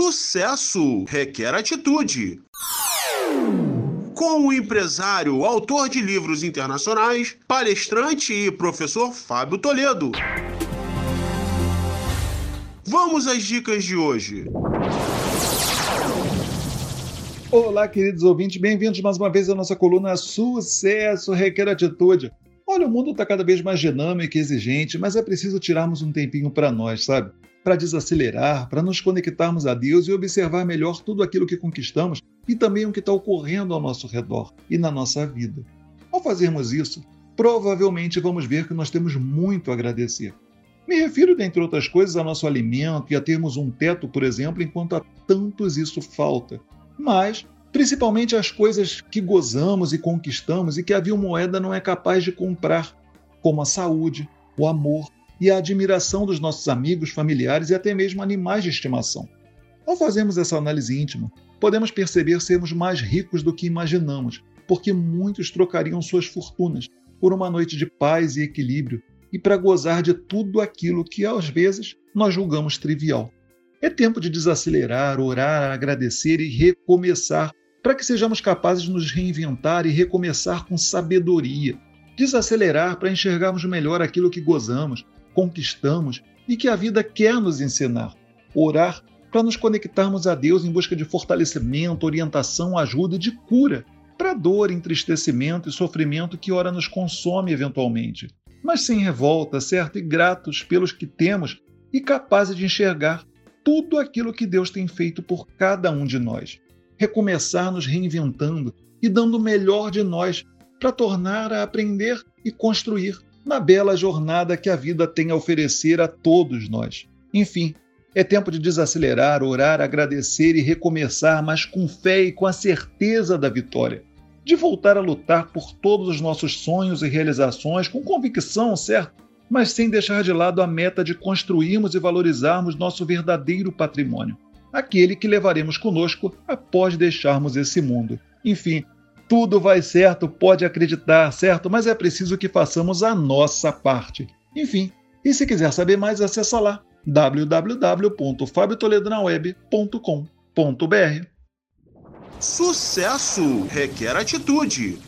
Sucesso requer atitude. Com o empresário, autor de livros internacionais, palestrante e professor Fábio Toledo. Vamos às dicas de hoje. Olá, queridos ouvintes, bem-vindos mais uma vez à nossa coluna Sucesso Requer Atitude. Olha, o mundo está cada vez mais dinâmico e exigente, mas é preciso tirarmos um tempinho para nós, sabe? Para desacelerar, para nos conectarmos a Deus e observar melhor tudo aquilo que conquistamos e também o que está ocorrendo ao nosso redor e na nossa vida. Ao fazermos isso, provavelmente vamos ver que nós temos muito a agradecer. Me refiro, dentre outras coisas, ao nosso alimento e a termos um teto, por exemplo, enquanto a tantos isso falta. Mas principalmente as coisas que gozamos e conquistamos e que a vil moeda não é capaz de comprar, como a saúde, o amor e a admiração dos nossos amigos, familiares e até mesmo animais de estimação. Ao fazermos essa análise íntima, podemos perceber sermos mais ricos do que imaginamos, porque muitos trocariam suas fortunas por uma noite de paz e equilíbrio e para gozar de tudo aquilo que às vezes nós julgamos trivial. É tempo de desacelerar, orar, agradecer e recomeçar para que sejamos capazes de nos reinventar e recomeçar com sabedoria, desacelerar para enxergarmos melhor aquilo que gozamos, conquistamos e que a vida quer nos ensinar, orar para nos conectarmos a Deus em busca de fortalecimento, orientação, ajuda e de cura para dor, entristecimento e sofrimento que ora nos consome eventualmente, mas sem revolta, certo? E gratos pelos que temos e capazes de enxergar tudo aquilo que Deus tem feito por cada um de nós recomeçar nos reinventando e dando o melhor de nós para tornar a aprender e construir na bela jornada que a vida tem a oferecer a todos nós. Enfim, é tempo de desacelerar, orar, agradecer e recomeçar, mas com fé e com a certeza da vitória. De voltar a lutar por todos os nossos sonhos e realizações com convicção, certo? Mas sem deixar de lado a meta de construirmos e valorizarmos nosso verdadeiro patrimônio aquele que levaremos conosco após deixarmos esse mundo. Enfim, tudo vai certo, pode acreditar, certo? Mas é preciso que façamos a nossa parte. Enfim, e se quiser saber mais, acessa lá www.fabiotoledonaweb.com.br. Sucesso requer atitude.